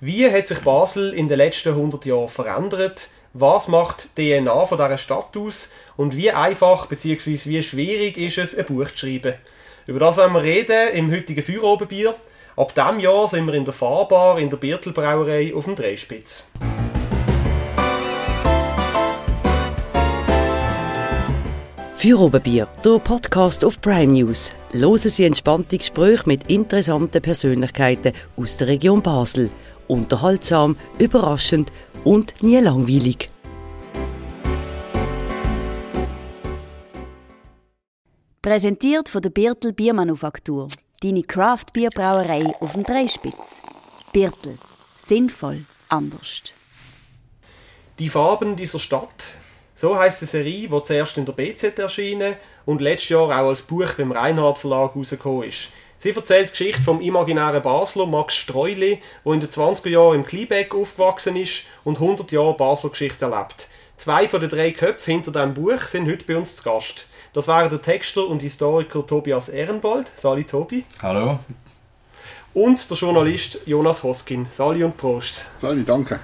Wie hat sich Basel in den letzten 100 Jahren verändert? Was macht die DNA von dieser Stadt aus? Und wie einfach bzw. wie schwierig ist es, ein Buch zu schreiben? Über das wollen wir reden im heutigen Feuerobenbier. Ab diesem Jahr sind wir in der Fahrbar in der Birtelbrauerei auf dem Dreispitz. Feuerobenbier, der Podcast auf Prime News. Hören Sie entspannte Gespräche mit interessanten Persönlichkeiten aus der Region Basel. Unterhaltsam, überraschend und nie langweilig. Präsentiert von der Birtel Biermanufaktur. Deine Craft-Bierbrauerei auf dem Dreispitz. Birtel. Sinnvoll. Anders. Die Farben dieser Stadt. So heißt die Serie, die zuerst in der BZ erschienen und letztes Jahr auch als Buch beim Reinhard Verlag rausgekommen ist. Sie erzählt die Geschichte vom imaginären Basler Max Streuli, der in den 20er Jahren im Kliebeck aufgewachsen ist und 100 Jahre Basler Geschichte erlebt. Zwei von den drei Köpfen hinter diesem Buch sind heute bei uns zu Gast. Das wären der Texter und Historiker Tobias Ehrenbold. Sali Tobi. Hallo. Und der Journalist Jonas Hoskin. Sali und Prost. Sali, danke.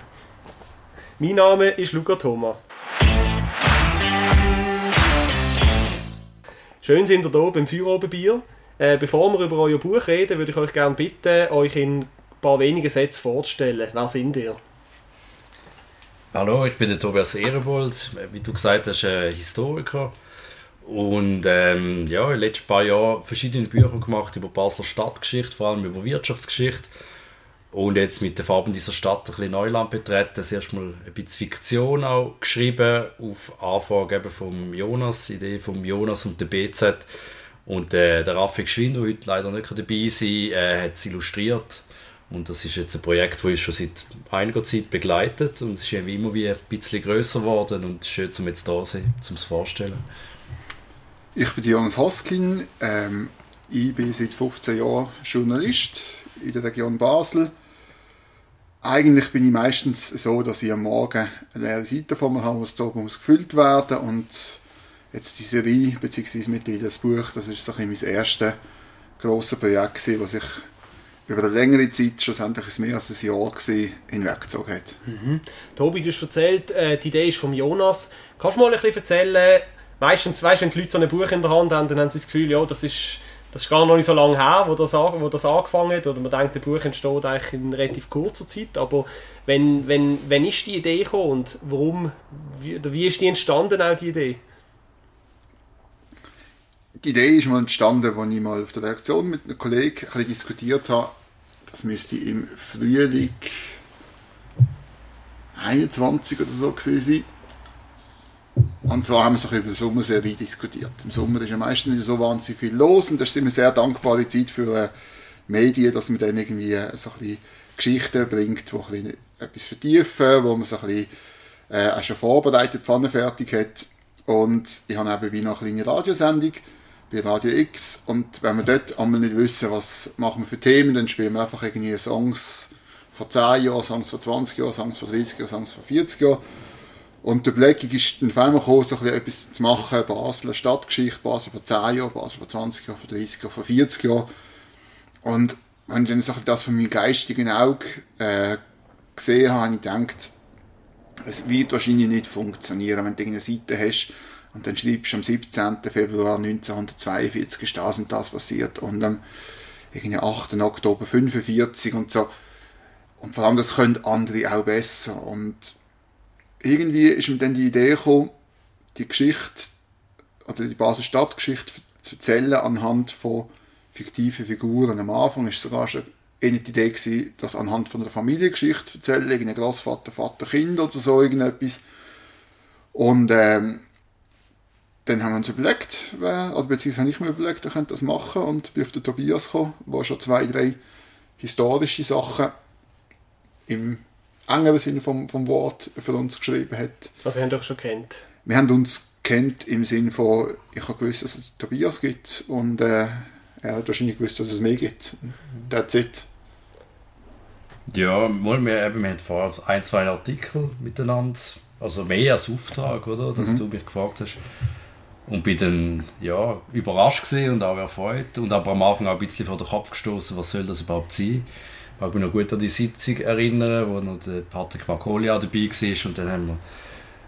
Mein Name ist Luca Thoma. Schön sind ihr hier beim Feuerobenbier. Äh, bevor wir über euer Buch reden, würde ich euch gerne bitten, euch in ein paar wenigen Sätzen vorzustellen. Wer sind ihr? Hallo, ich bin der Tobias Ehrenbold. Wie du gesagt hast, ein Historiker. Und ähm, ja, in den letzten paar Jahren verschiedene Bücher gemacht über Basler Stadtgeschichte, vor allem über Wirtschaftsgeschichte. Und jetzt mit den Farben dieser Stadt ein bisschen Neuland betreten. Das erste Mal ein bisschen Fiktion auch geschrieben, auf Anfrage eben vom Jonas, Idee vom Jonas und der BZ. Und äh, der Raffi Geschwind, der heute leider nicht dabei sein äh, hat es illustriert. Und das ist jetzt ein Projekt, das uns schon seit einiger Zeit begleitet. Und es ist immer wie ein bisschen grösser geworden. Und es schön, um jetzt da zu sein, um es vorstellen. Ich bin Jonas Hoskin. Ähm, ich bin seit 15 Jahren Journalist in der Region Basel. Eigentlich bin ich meistens so, dass ich am Morgen eine leere Seite vor mir habe, muss gefüllt werden und jetzt die Serie, beziehungsweise mittlerweile das Buch, das ist so ein mein erstes grosses Projekt gewesen, was sich über eine längere Zeit, schlussendlich mehr als ein Jahr hinweggezogen hat. Mhm. Tobi, du hast erzählt, äh, die Idee ist von Jonas. Kannst du mal ein bisschen erzählen, meistens, weißt, wenn die Leute so ein Buch in der Hand haben, dann haben sie das Gefühl, ja, das ist, das ist gar noch nicht so lange her, wo das, wo das angefangen hat, oder man denkt, ein Buch entsteht eigentlich in relativ kurzer Zeit, aber wenn, wenn, wenn ist die Idee gekommen und warum, wie, wie ist die entstanden, auch die Idee? Die Idee ist mal entstanden, als ich mal auf der Reaktion mit einem Kollegen ein bisschen diskutiert habe. Das müsste im Frühling 21 oder so gewesen sein. Und zwar haben wir so über die Sommerserie diskutiert. Im Sommer ist ja meistens nicht so wahnsinnig viel los und das ist immer sehr dankbare Zeit für äh, Medien, dass man dann irgendwie so ein bisschen Geschichten bringt, die ein bisschen etwas vertiefen, wo man so ein bisschen äh, auch schon vorbereitet, Pfanne fertig hat. Und ich habe eben wie noch eine kleine Radiosendung bei Radio X und wenn wir dort einmal nicht wissen, was machen wir für Themen, dann spielen wir einfach irgendwie Songs von 10 Jahren, Songs von 20 Jahren, Songs von 30 Jahren, Songs von 40 Jahren. Und die Überlegung ist dann auf einmal gekommen, so etwas zu machen, Basel, Stadtgeschichte, Basel von 10 Jahren, Basel von 20 Jahren, von 30 Jahren, von 40 Jahren. Und wenn ich dann so das von meinem geistigen Auge äh, gesehen habe, habe ich gedacht, es wird wahrscheinlich nicht funktionieren, wenn du eine Seite hast, und dann schreibst du am 17. Februar 1942 ist das und das passiert und am 8. Oktober 45 und so. Und vor allem, das können andere auch besser. Und irgendwie ist mir dann die Idee gekommen, die Geschichte, oder die Basel Stadtgeschichte zu erzählen anhand von fiktiven Figuren. Am Anfang ist sogar schon eine Idee gewesen, das anhand von einer Familiengeschichte zu erzählen, irgendein Großvater, Vater, Kind oder so, irgendetwas. Und ähm, dann haben wir uns überlegt, wer, oder beziehungsweise habe ich mir überlegt, wer könnte das machen und bin auf den Tobias gekommen, der schon zwei, drei historische Sachen im engeren Sinne vom, vom Wort für uns geschrieben hat. Also wir haben euch schon kennt? Wir haben uns kennt im Sinne von, ich habe gewusst, dass es Tobias gibt und äh, er hat wahrscheinlich gewusst, dass es mehr gibt. That's it. Ja, wir, wir haben vorher ein, zwei Artikel miteinander, also mehr als Auftrag, oder, dass mhm. du mich gefragt hast. Und bin dann ja, überrascht und auch erfreut und aber am Anfang auch ein bisschen vor den Kopf gestoßen, was soll das überhaupt sein? Ich kann mich noch gut an die Sitzung erinnern, wo noch der Patrick Marcolia dabei war und dann haben wir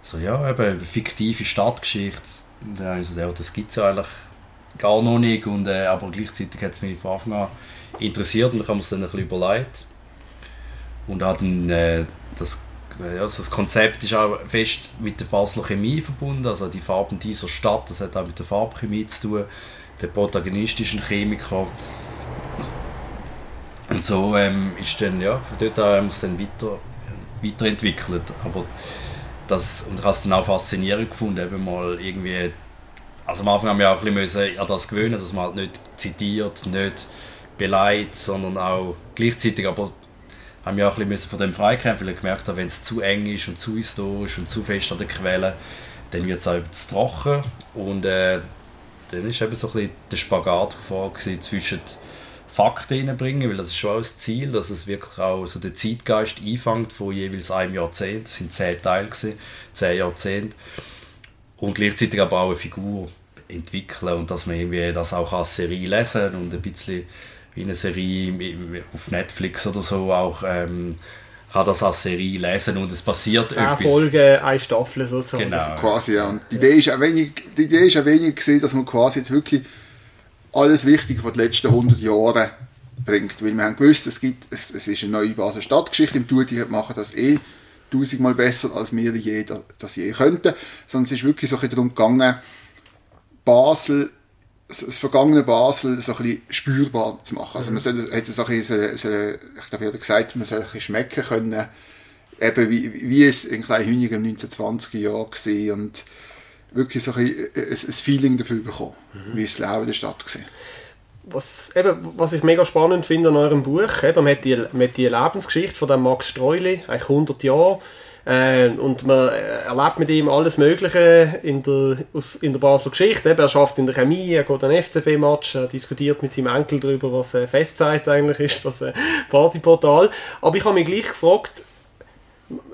so, ja, eben fiktive Stadtgeschichte. Und dann habe ich so, ja, das gibt es ja eigentlich gar noch nicht, und, äh, aber gleichzeitig hat es mich von Anfang an interessiert und dann haben wir es dann ein bisschen überlegt. Und hat dann, äh, das, also das Konzept ist auch fest mit der Basler Chemie verbunden, also die Farben dieser Stadt, das hat auch mit der Farbchemie zu tun. Der Protagonist ist ein Chemiker. Und so ähm, ist dann, ja, von dort an haben wir es dann weiter, weiterentwickelt. Aber das, und ich habe es dann auch faszinierend gefunden, eben mal irgendwie, also am Anfang haben wir auch ein bisschen an das gewöhnen, dass man halt nicht zitiert, nicht beleidigt, sondern auch gleichzeitig, aber haben wir auch ein bisschen von dem freikämpfen, weil ich gemerkt habe, wenn es zu eng ist und zu historisch und zu fest an der Quelle, dann wird es auch zu trocken und äh, dann ist eben so ein bisschen der Spagat vor zwischen Fakten reinbringen, weil das ist schon auch das Ziel, dass es wirklich auch so den Zeitgeist einfängt von jeweils einem Jahrzehnt. Das sind zehn Teile, gewesen, zehn Jahrzehnte. Und gleichzeitig aber auch eine Figur entwickeln und dass man irgendwie das auch als Serie lesen und ein bisschen wie eine Serie auf Netflix oder so auch ähm, kann das als Serie lesen und es passiert Zehn etwas. Folgen, eine Staffel sozusagen. Genau. Quasi, ja. Und die Idee ist auch wenig, die Idee ist auch wenig gesehen, dass man quasi jetzt wirklich alles Wichtige von den letzten 100 Jahren bringt. Weil wir haben gewusst, es, gibt, es, es ist eine neue Basel Stadtgeschichte im Tour, die machen das eh tausendmal besser, als wir je das je könnten. Sondern es ist wirklich so ein darum gegangen, Basel das vergangene Basel so ein bisschen spürbar zu machen. Also man soll, hat so ein bisschen, so, ich glaube, ich gesagt, man soll ein bisschen schmecken können, eben wie, wie es in Kleinhünigen im 1920er Jahr war und wirklich so ein, ein, ein Feeling dafür bekommen, mhm. wie es Leben der Stadt war. Was, eben, was ich mega spannend finde an eurem Buch, eben, man, hat die, man hat die Lebensgeschichte von dem Max Streuli, eigentlich 100 Jahre, äh, und man erlebt mit ihm alles Mögliche in der, aus, in der Basler Geschichte. Er schafft in der Chemie, er geht an FCB-Match, er diskutiert mit seinem Enkel darüber, was äh, Festzeit eigentlich ist, das äh, Partyportal. Aber ich habe mich gleich gefragt,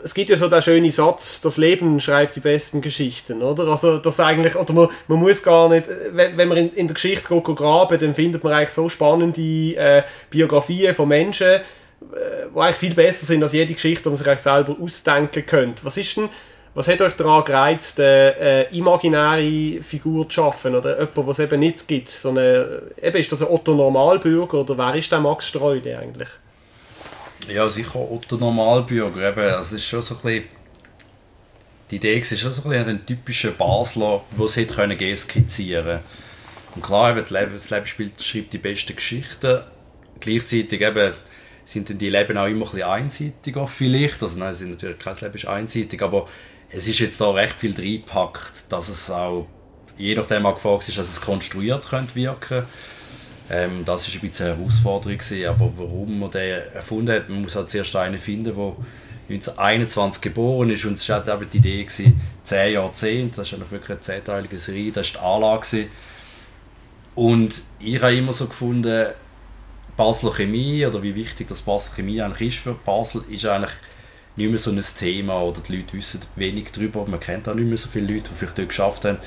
es gibt ja so den schönen Satz, das Leben schreibt die besten Geschichten, oder? Also das eigentlich, oder man, man muss gar nicht, wenn, wenn man in, in der Geschichte graben, dann findet man eigentlich so spannende äh, Biografien von Menschen, die eigentlich viel besser sind als jede Geschichte, die man sich eigentlich selber ausdenken könnte. Was ist denn, was hat euch daran gereizt, eine äh, imaginäre Figur zu schaffen oder jemand, was es eben nicht gibt? So eine, eben, ist das ein Otto Normalbürger oder wer ist der Max Streude eigentlich? Ja, sicher Otto Normalbürger. Eben, es ist schon so ein bisschen, die Idee ist schon so ein bisschen ein typischer Basler, der es hätte können skizzieren Und klar, eben, das Leben spielt, schreibt die besten Geschichten. Gleichzeitig eben, sind dann die Leben auch immer ein bisschen einseitiger vielleicht. Also nein, sind natürlich kein Leben ist einseitig, aber es ist jetzt da recht viel reingepackt, dass es auch je nachdem auch gefragt ist, dass es konstruiert könnte wirken. Ähm, das ist ein bisschen eine Herausforderung gewesen, aber warum man den erfunden hat, man muss halt zuerst einen finden, der 1921 geboren ist und es war halt die Idee gewesen, zehn Jahrzehnte, das ist eigentlich wirklich eine zehnteilige Serie, das war die Anlage gewesen. und ich habe immer so gefunden, Basler Chemie oder wie wichtig das Basler Chemie eigentlich ist für Basel, ist eigentlich nicht mehr so ein Thema oder die Leute wissen wenig darüber. Man kennt auch nicht mehr so viele Leute, die vielleicht dort geschafft haben.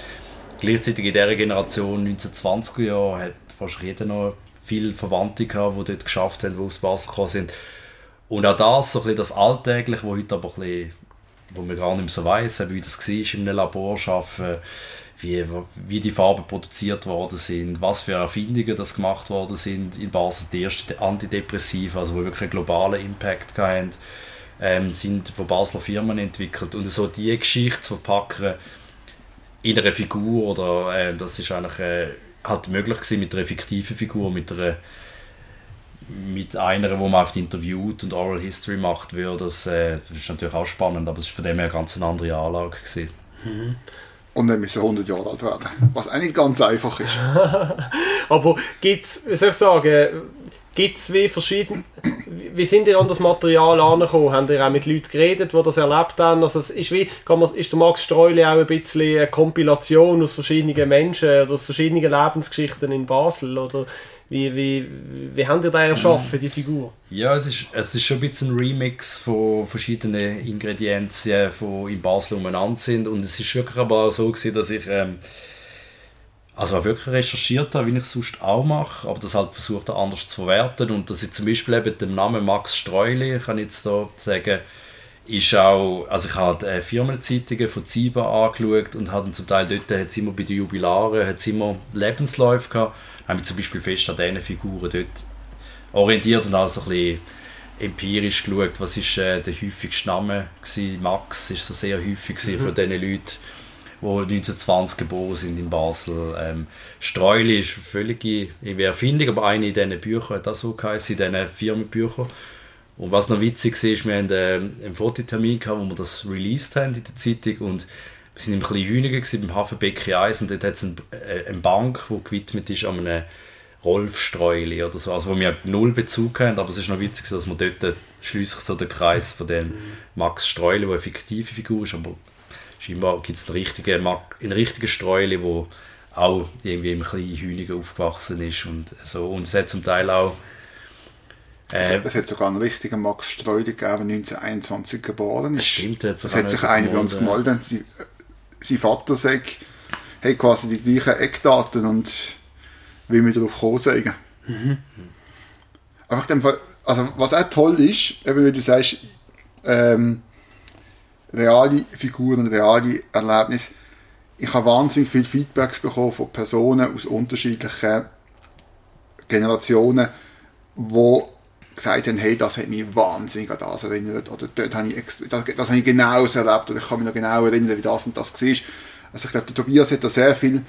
Gleichzeitig in dieser Generation 1920er Jahre hat fast jeder noch viele Verwandte gehabt, die dort geschafft haben, die aus Basel gekommen sind. Und auch das, so ein bisschen das Alltägliche, wo heute aber ein bisschen, wo man gar nicht mehr so weiss, wie das war, in einem Labor arbeiten, wie, wie die Farben produziert worden sind, was für Erfindungen das gemacht worden sind in Basel, die ersten Antidepressiva, also wo wirklich einen globalen Impact hatten, ähm, sind von Basler Firmen entwickelt und so die Geschichte zu verpacken in einer Figur oder äh, das ist eigentlich äh, halt möglich gewesen mit einer fiktiven Figur, mit einer mit einer, wo man oft interviewt und Oral History macht, würde das, äh, das ist natürlich auch spannend, aber es war von dem her eine ganz andere Anlage gewesen. Mhm und dann müssen 100 Jahre alt werden. Was eigentlich ganz einfach ist. Aber gibt es, wie soll ich sagen, gibt es wie verschiedene, wie sind ihr an das Material angekommen? Habt ihr auch mit Leuten geredet, die das erlebt haben? Also ist, wie, kann man, ist der Max Streuli auch ein bisschen eine Kompilation aus verschiedenen Menschen oder aus verschiedenen Lebensgeschichten in Basel? Oder wie, wie, wie haben ihr da erschaffen, die Figur? Ja, es ist, es ist schon ein bisschen ein Remix von verschiedenen Ingredienzien, die in Basel umeinander sind. Und es ist wirklich aber so gewesen, dass ich ähm, Also wirklich recherchiert habe, wie ich es sonst auch mache, aber das halt versucht anders zu verwerten und dass ich zum Beispiel eben den Namen Max Streuli, kann ich jetzt da sagen, ist auch, also ich habe die Firmenzeitungen von Ziba angeschaut und habe zum Teil dort, hat immer bei den Jubilaren, hat immer Lebensläufe gehabt, habe mich zum Beispiel fest an diesen Figuren dort orientiert und auch so ein bisschen empirisch geschaut, was ist äh, der häufigste Name gewesen. Max ist so sehr häufig mhm. von diesen Leuten, die 1920 geboren sind in Basel. Ähm, Streuli ist eine völlige Erfindung, aber eine in diesen Büchern hat das so geheißen, in diesen Firmenbüchern. Und was noch witzig ist, wir hatten äh, einen Fototermin, gehabt, wo wir das released haben in der Zeitung und wir waren im Kleinhünigen beim Hafenbecken 1 und dort hat es eine, äh, eine Bank, die gewidmet ist an einem Rolf Streuli oder so, also wo wir null Bezug haben, aber es ist noch witzig, dass man dort schließlich so den Kreis von dem Max Streuli, der eine fiktive Figur ist, aber scheinbar gibt es einen richtigen, einen richtigen Streuli, der auch irgendwie im kleinen Hühnigen aufgewachsen ist und so. Und es hat zum Teil auch äh, es hat sogar einen richtigen Max Streuli gegeben, 1921 geboren ist. Stimmt, das hat sich einer bei uns gemeldet. Sie, sein Vater sagt, hat quasi die gleichen Eckdaten und wie wir darauf kommen sagen. Mhm. Aber dem Fall, also was auch toll ist, eben wie du sagst, ähm, reale Figuren, reale Erlebnisse. Ich habe wahnsinnig viele Feedbacks bekommen von Personen aus unterschiedlichen Generationen, die gesagt haben, hey, das hat mich wahnsinnig an das erinnert, oder dort habe ich, das, das habe ich genau so erlebt, oder ich kann mich noch genau erinnern, wie das und das war. Also ich glaube, der Tobias hat da sehr viel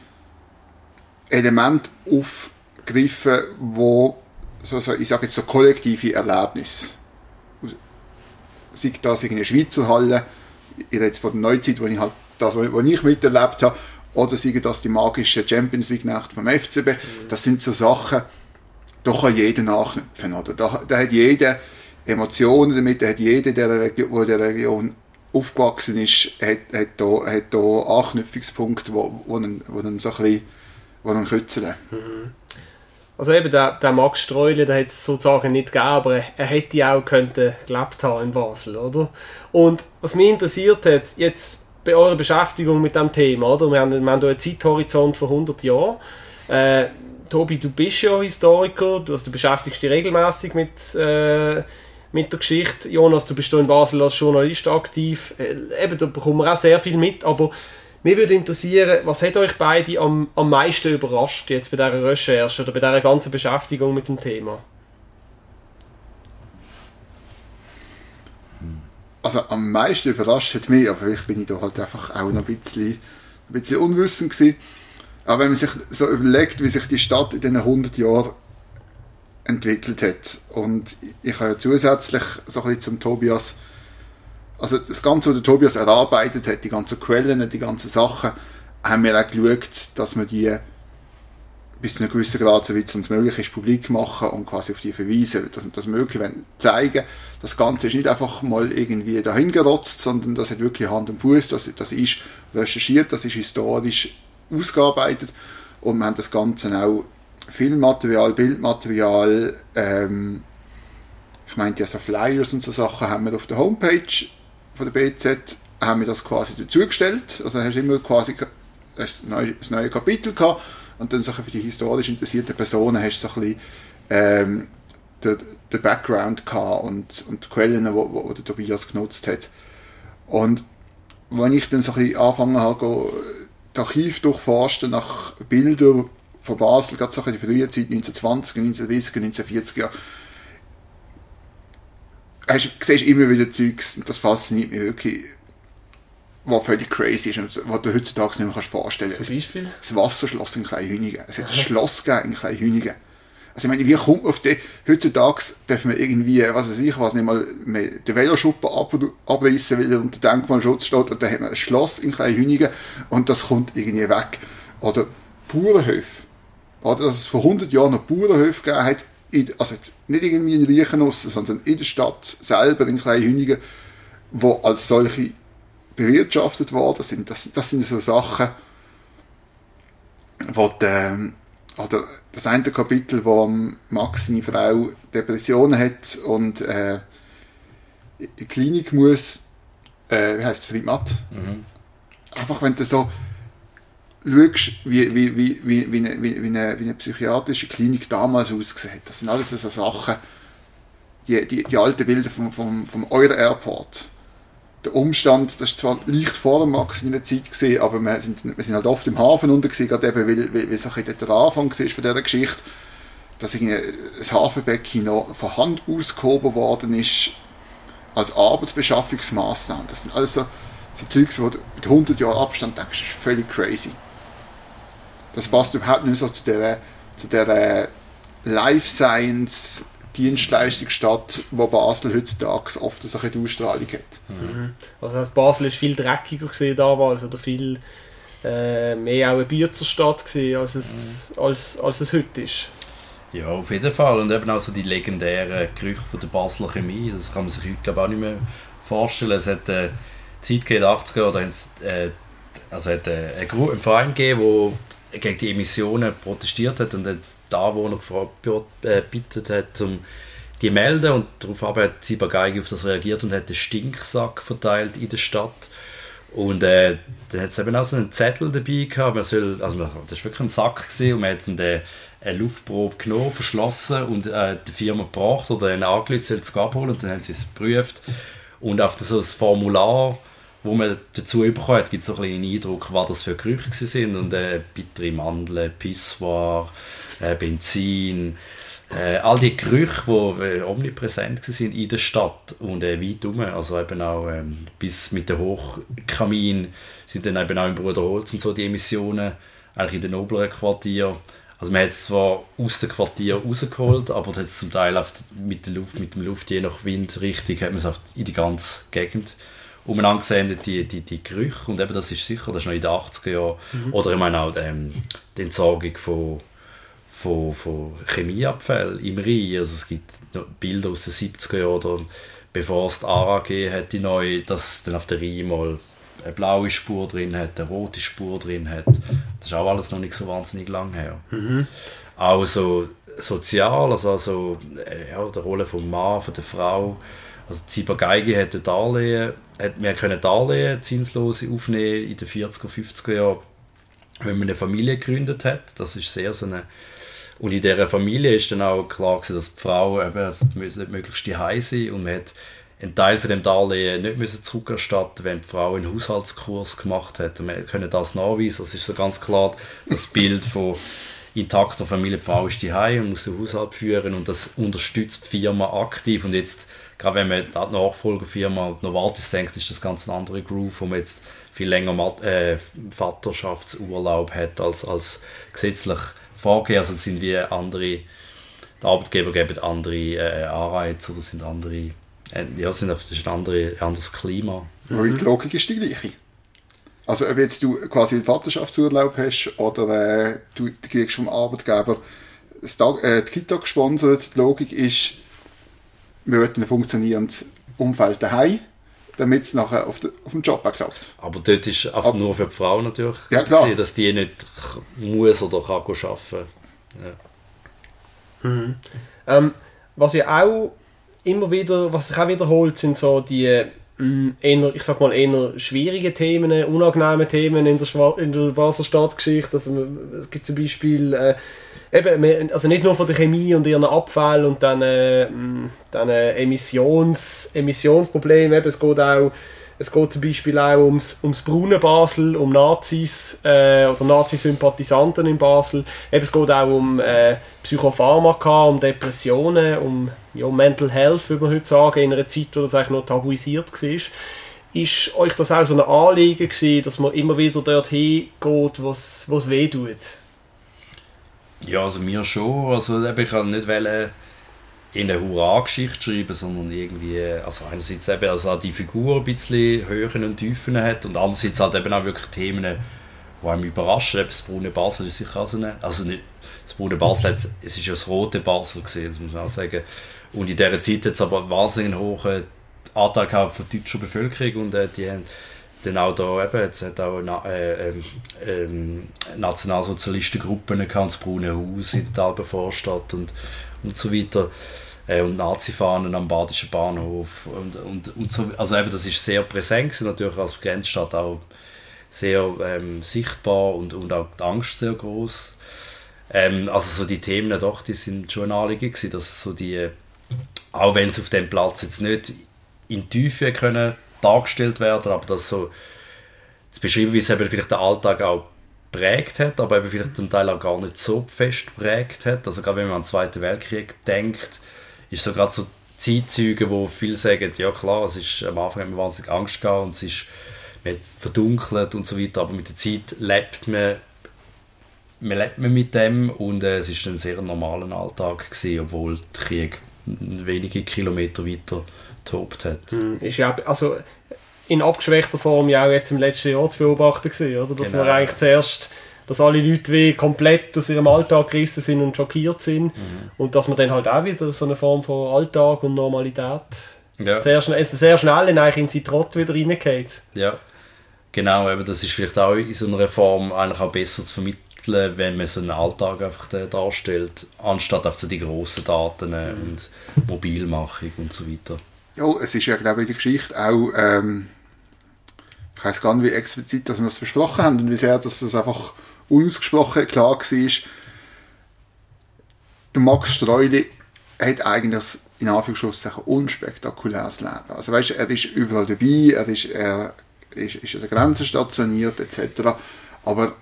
Elemente aufgegriffen, wo so, so, ich sage jetzt so kollektive Erlebnis, sei das in einer Schweizer Halle, ich rede jetzt von der Neuzeit, wo ich halt das, was ich miterlebt habe, oder sei das die magische Champions League Nacht vom FCB, das sind so Sachen, da kann jeder nachknüpfen, oder? Da, da hat jeder Emotionen damit, da hat jeder, der, Region, wo der Region aufgewachsen ist, hat, hat, da, hat da Anknüpfungspunkte, wo, wo, einen, wo einen so ein bisschen kützeln. Mhm. Also eben, der, der Max Streule, der hat es sozusagen nicht gegeben, aber er, er hätte auch könnte gelebt haben in Basel, oder? Und was mich interessiert hat, jetzt bei eurer Beschäftigung mit dem Thema, oder? Wir haben, wir haben hier einen Zeithorizont von 100 Jahren. Äh, Tobi, du bist ja Historiker, du, also du beschäftigst dich regelmäßig mit, äh, mit der Geschichte. Jonas, du bist hier in Basel als Journalist aktiv. Äh, eben, da bekommen wir auch sehr viel mit, aber mich würde interessieren, was hat euch beide am, am meisten überrascht jetzt bei dieser Recherche oder bei dieser ganzen Beschäftigung mit dem Thema? Also am meisten überrascht hat mich, aber vielleicht bin ich da halt einfach auch noch ein bisschen, ein bisschen unwissend gewesen, aber wenn man sich so überlegt, wie sich die Stadt in diesen 100 Jahren entwickelt hat, und ich habe ja zusätzlich so ein bisschen zum Tobias, also das Ganze, was der Tobias erarbeitet hat, die ganzen Quellen, die ganzen Sachen, haben wir auch geschaut, dass wir die bis zu einem gewissen Grad, soweit es uns möglich ist, publik machen und quasi auf die verweisen, dass wir das möglich zeigen. Das Ganze ist nicht einfach mal irgendwie dahingerotzt, sondern das hat wirklich Hand und Fuß, das, das ist recherchiert, das ist historisch ausgearbeitet und wir haben das Ganze auch Filmmaterial, Bildmaterial, ähm, ich meinte ja so Flyers und so Sachen haben wir auf der Homepage von der BZ, haben wir das quasi dazugestellt, also hast immer quasi ein neues neue Kapitel gehabt und dann so für die historisch interessierten Personen hast du so ein bisschen ähm, den, den Background gehabt und, und die Quellen, die wo der Tobias genutzt hat. Und wenn ich dann so ein bisschen angefangen habe, das Archiv durchforsten nach Bildern von Basel, gerade in der frühen Zeit, 1920, 1930, 1940 Jahre, hast, siehst immer wieder Zeugs, und das fasziniert mich wirklich, was völlig crazy ist und was du heutzutage nicht mehr vorstellen kannst. Zum Beispiel? Das Wasserschloss in Kleinhünigen. Es hat ein Schloss gegeben in Kleinhünigen. Also ich meine, wie kommt man auf die, heutzutage dürfen wir irgendwie, was weiß ich, was nicht mal, den Veloschuppen ab, abreißen, weil er unter Denkmalschutz steht und dann hat man ein Schloss in Kleinhünigen und das kommt irgendwie weg. Oder Bauernhöfe. Oder dass es vor 100 Jahren noch Bauernhöfe gegeben hat, in, also nicht irgendwie in Reichenaussen, sondern in der Stadt selber, in Kleinhünigen, wo als solche bewirtschaftet worden sind. Das, das sind so Sachen, wo die, ähm, oder das eine Kapitel, wo Max seine Frau Depressionen hat und äh, in die Klinik muss, äh, wie heißt Friedmatt? Mhm. Einfach wenn du so schaust, wie, wie, wie, wie, wie, eine, wie, eine, wie eine psychiatrische Klinik damals aussieht, das sind alles so Sachen, die, die, die alten Bilder vom, vom, vom Euro Airport. Der Umstand, das ist zwar leicht vor dem Max in der Zeit gesehen, aber wir sind, wir sind halt oft im Hafen unten gewesen, gerade eben, weil, weil, weil so ein der Anfang war von dieser Geschichte, dass das Hafenbecken noch von Hand ausgehoben worden ist als Arbeitsbeschaffungsmaßnahme. Das sind alles so, Zeugs, wo du mit 100 Jahren Abstand denkst, das ist völlig crazy. Das passt überhaupt nicht so zu der, zu der Life Science Dienstleistungsstadt, wo Basel heutzutage oft eine Ausstrahlung hat. Mhm. Also das Basel ist viel dreckiger gesehen damals oder viel äh, mehr auch eine Bierzerstadt gesehen, als es, mhm. als, als es heute ist. Ja, auf jeden Fall. Und eben auch so die legendären Gerüche von der Basler Chemie, das kann man sich heute glaube auch nicht mehr vorstellen. Es hat äh, Zeit gegeben, 80er, oder äh, also hat äh, einen Verein gegeben, der gegen die Emissionen protestiert hat und die Anwohner gebeten äh, hat, um die zu melden. Und daraufhin hat Zibergeige auf das reagiert und hat einen Stinksack verteilt in der Stadt. Und äh, dann hat es eben auch so einen Zettel dabei gehabt. Man soll, also das war wirklich ein Sack gewesen, und man hat dann den, eine Luftprobe genommen, verschlossen und äh, der Firma gebracht oder einen angelegt, soll es abholen und dann haben sie es geprüft. Und auf so ein Formular, wo man dazu bekommen hat, gibt es so ein einen Eindruck, was das für Gerüche sind. Und äh, bittere Mandeln, Pissoir, äh, Benzin, äh, all die Gerüche, die äh, omnipräsent sind in der Stadt und äh, weit herum, also eben auch ähm, bis mit dem Hochkamin sind dann eben auch im Bruderholz und so die Emissionen eigentlich in den oberen Quartieren. Also man hat es zwar aus dem Quartier rausgeholt, aber das zum Teil mit der Luft, mit dem Luft, je nach Windrichtung, hat man es in die ganze Gegend umeinander gesehen, die, die, die Gerüche und eben das ist sicher, das ist noch in den 80er Jahren, mhm. oder ich meine auch ähm, die Entsorgung von von, von Chemieabfällen im Rhein. Also es gibt Bilder aus den 70er Jahren, bevor es die ARA gegeben hat, die neue, dass dann auf der Rhein mal eine blaue Spur drin hat, eine rote Spur drin hat. Das ist auch alles noch nicht so wahnsinnig lang her. Mhm. Auch so sozial, also, also ja, die Rolle vom Mann, von der Frau. Also Ziber Geige hat ein Darlehen, hat, wir können Darlehen zinslose aufnehmen in den 40er, 50er Jahren, wenn man eine Familie gegründet hat. Das ist sehr so eine und in dieser Familie ist dann auch klar gewesen, dass die Frau eben möglichst die sein und man hat einen Teil von dem Darlehen nicht müssen zurückerstatten, wenn die Frau einen Haushaltskurs gemacht hat. Und wir können das nachweisen. Das ist so ganz klar das Bild von intakter Familie. Die Frau ist die und muss den Haushalt führen und das unterstützt die Firma aktiv. Und jetzt, gerade wenn man an die Nachfolgerfirma Novartis denkt, ist das ganz ein anderer Groove, wo man jetzt viel länger äh, Vaterschaftsurlaub hat als, als gesetzlich vorgehen. Also sind wie andere, die Arbeitgeber geben andere äh, Anreize oder sind andere, äh, ja, sind das ist ein andere, anderes Klima. Aber die Logik ist die gleiche. Also ob jetzt du quasi einen Vaterschaftsurlaub hast oder äh, du kriegst vom Arbeitgeber das Tag, äh, die Kita gesponsert, die Logik ist, wir wollen ein funktionierendes Umfeld daheim, damit es nachher auf, de, auf dem Job auch klappt. Aber dort ist einfach nur für die Frau natürlich, ja, klar. Gewesen, dass die nicht muss oder kann arbeiten. Ja. Mhm. Ähm, was ja auch immer wieder, was sich auch wiederholt, sind so die eher, ich sag mal, eher schwierige Themen, unangenehme Themen in der, Schwa in der Basler Staatsgeschichte. Also, es gibt zum Beispiel äh, eben, also nicht nur von der Chemie und ihren Abfall und dann, äh, dann äh, Emissions, Emissionsprobleme, eben, es geht auch es geht zum Beispiel auch ums, ums braune Basel, um Nazis äh, oder Nazi-Sympathisanten in Basel. Eben, es geht auch um äh, Psychopharmaka, um Depressionen, um ja, Mental Health, würde man heute sagen, in einer Zeit, wo das eigentlich noch tabuisiert war. Ist euch das auch so ein Anliegen gewesen, dass man immer wieder dorthin geht, wo es weh tut? Ja, also mir schon. Also ich kann nicht wollen in eine Hurra-Geschichte schreiben, sondern irgendwie, also einerseits eben, also die Figur ein bisschen Höhen und Tiefen hat und andererseits halt eben auch wirklich Themen, die einem überraschen. Eben das braune Basel ist sicher auch so eine, also nicht, das braune Basel, es ist ja das rote Basel gesehen, das muss man auch sagen. Und in dieser Zeit es aber wahnsinnig hohen Anteil von deutscher Bevölkerung und äh, die haben dann auch da eben, es hat auch na, äh, ähm, ähm, Nationalsozialistengruppen das Braune Haus in der Talber Vorstadt und, und so weiter äh, und Nazi-Fahnen am Badischen Bahnhof und, und, und so, also eben das ist sehr präsent natürlich als Grenzstadt auch sehr ähm, sichtbar und, und auch die Angst sehr groß. Ähm, also so die Themen doch, die sind schon ein Anliegen gewesen, dass so die, auch wenn es auf dem Platz jetzt nicht in Tiefe können dargestellt werden, aber das so zu beschreiben, wie es eben vielleicht den Alltag auch prägt hat, aber eben vielleicht zum Teil auch gar nicht so fest prägt hat. Also gerade wenn man an den Zweiten Weltkrieg denkt, ist so gerade so Zeitzeuge, wo viele sagen, ja klar, es ist am Anfang hat man wahnsinnig Angst gehabt und es ist man verdunkelt und so weiter, aber mit der Zeit lebt man, man lebt man mit dem und äh, es ist ein sehr normaler Alltag gewesen, obwohl der Krieg wenige Kilometer weiter tobt hat. Hm, ist ja, also in abgeschwächter Form ja auch jetzt im letzten Jahr zu beobachten gewesen, oder? Dass Genau. man eigentlich zuerst, dass alle Leute wie komplett aus ihrem Alltag gerissen sind und schockiert sind Mhm. und dass man dann halt auch wieder so eine Form von Alltag und Normalität Ja. sehr schnell, also sehr schnell in, in seinen Trott wieder reingeht. Ja, genau, eben, das ist vielleicht auch in so einer Form eigentlich auch besser zu vermitteln, wenn man so einen Alltag einfach darstellt, anstatt auf so die grossen Daten äh, und Mobilmachung und so weiter. Ja, es ist ja, glaube ich, in der Geschichte auch, ähm, ich weiß gar nicht, wie explizit dass wir es besprochen haben und wie sehr dass es einfach unausgesprochen klar war. Der Max Streuli hat eigentlich in Anführungszeichen unspektakuläres Leben. Also weißt, er ist überall dabei, er ist, er ist, ist an der Grenze stationiert etc. Aber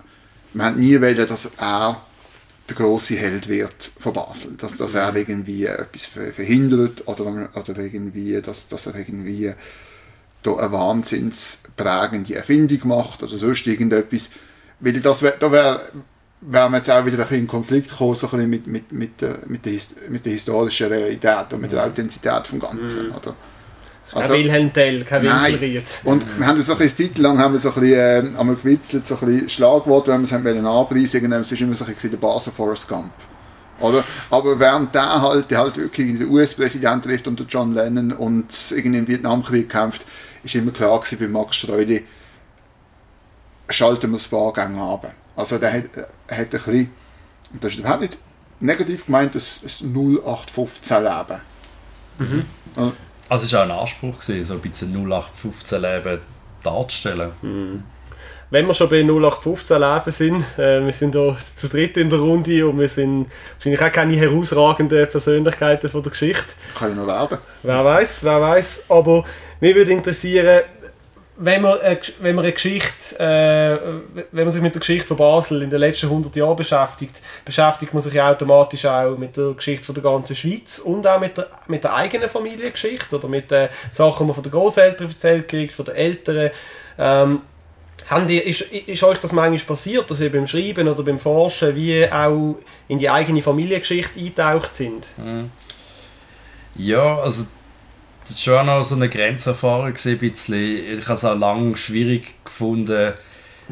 wir haben nie wollen, dass er der große Held wird von Basel. Dass, dass er irgendwie etwas ver- verhindert oder, oder irgendwie, dass, dass er irgendwie da eine wahnsinnsprägende Erfindung macht oder sonst irgendetwas. Weil das wär, da wäre wär wir jetzt auch wieder ein bisschen in Konflikt gekommen, so ein bisschen mit, mit, mit, der, mit, der, mit der historischen Realität und mit der Authentizität vom Ganzen. Oder? Kein Also- Wilhelm Tell, kein. Winkelried. Und wir haben das so ein bisschen Zeit lang haben wir so ein bisschen, äh, einmal gewitzelt, so ein bisschen Schlagwort, wenn wir es haben wollen anpreisen, irgendwann, es ist immer so ein bisschen der Basel Forrest Gump. Oder? Aber während der halt, der halt wirklich den US-Präsident trifft und der John Lennon und irgendwie im Vietnamkrieg kämpft, ist immer klar gewesen bei Max Streuli, schalten wir das Bar gegen runter. Also der hat, er hat ein bisschen, und das ist überhaupt nicht negativ gemeint, ein, ein 0815 Leben. Also es war auch ein Anspruch, gewesen, so ein bisschen 0815-Leben darzustellen. Wenn wir schon bei 0815 Leben sind, äh, wir sind hier zu dritt in der Runde und wir sind wahrscheinlich auch keine herausragenden Persönlichkeiten von der Geschichte. Kann ja noch werden. Wer weiß, wer weiß. Aber mich würde interessieren, wenn man, Gesch- wenn man eine Geschichte, äh, wenn man sich mit der Geschichte von Basel in den letzten 100 Jahren beschäftigt, beschäftigt man sich automatisch auch mit der Geschichte von der ganzen Schweiz und auch mit der, mit der eigenen Familiengeschichte oder mit den Sachen, die man von den Großeltern erzählt kriegt, von den Eltern. Ähm, die, ist, ist euch das manchmal passiert, dass ihr beim Schreiben oder beim Forschen wie auch in die eigene Familiengeschichte eingetaucht sind? Ja, also das war schon noch so eine Grenzerfahrung gewesen, ein bisschen. Ich habe es auch lange schwierig gefunden.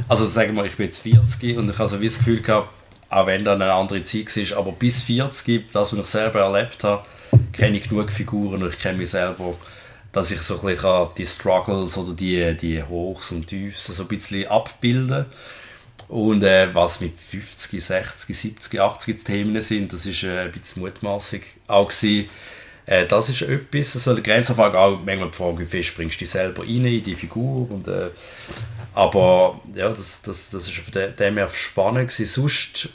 Also sagen wir, ich bin jetzt 40 und ich habe so wie das Gefühl gehabt, auch wenn dann eine andere Zeit war, aber bis 40, das, was ich selber erlebt habe, kenne ich genug Figuren und ich kenne mich selber, dass ich so ein bisschen die Struggles oder die, die Hochs und Tiefs so ein bisschen abbilden und äh, was mit 50, 60, 70, 80 Themen sind, das ist äh, ein bisschen mutmaßig auch gewesen. Äh, das ist etwas, so eine Grenzerfahrung, auch manchmal die Frage, wie fest bringst du dich selber rein in die Figur und äh, aber ja, das, das, das ist auf de- dem her spannend gewesen. Sonst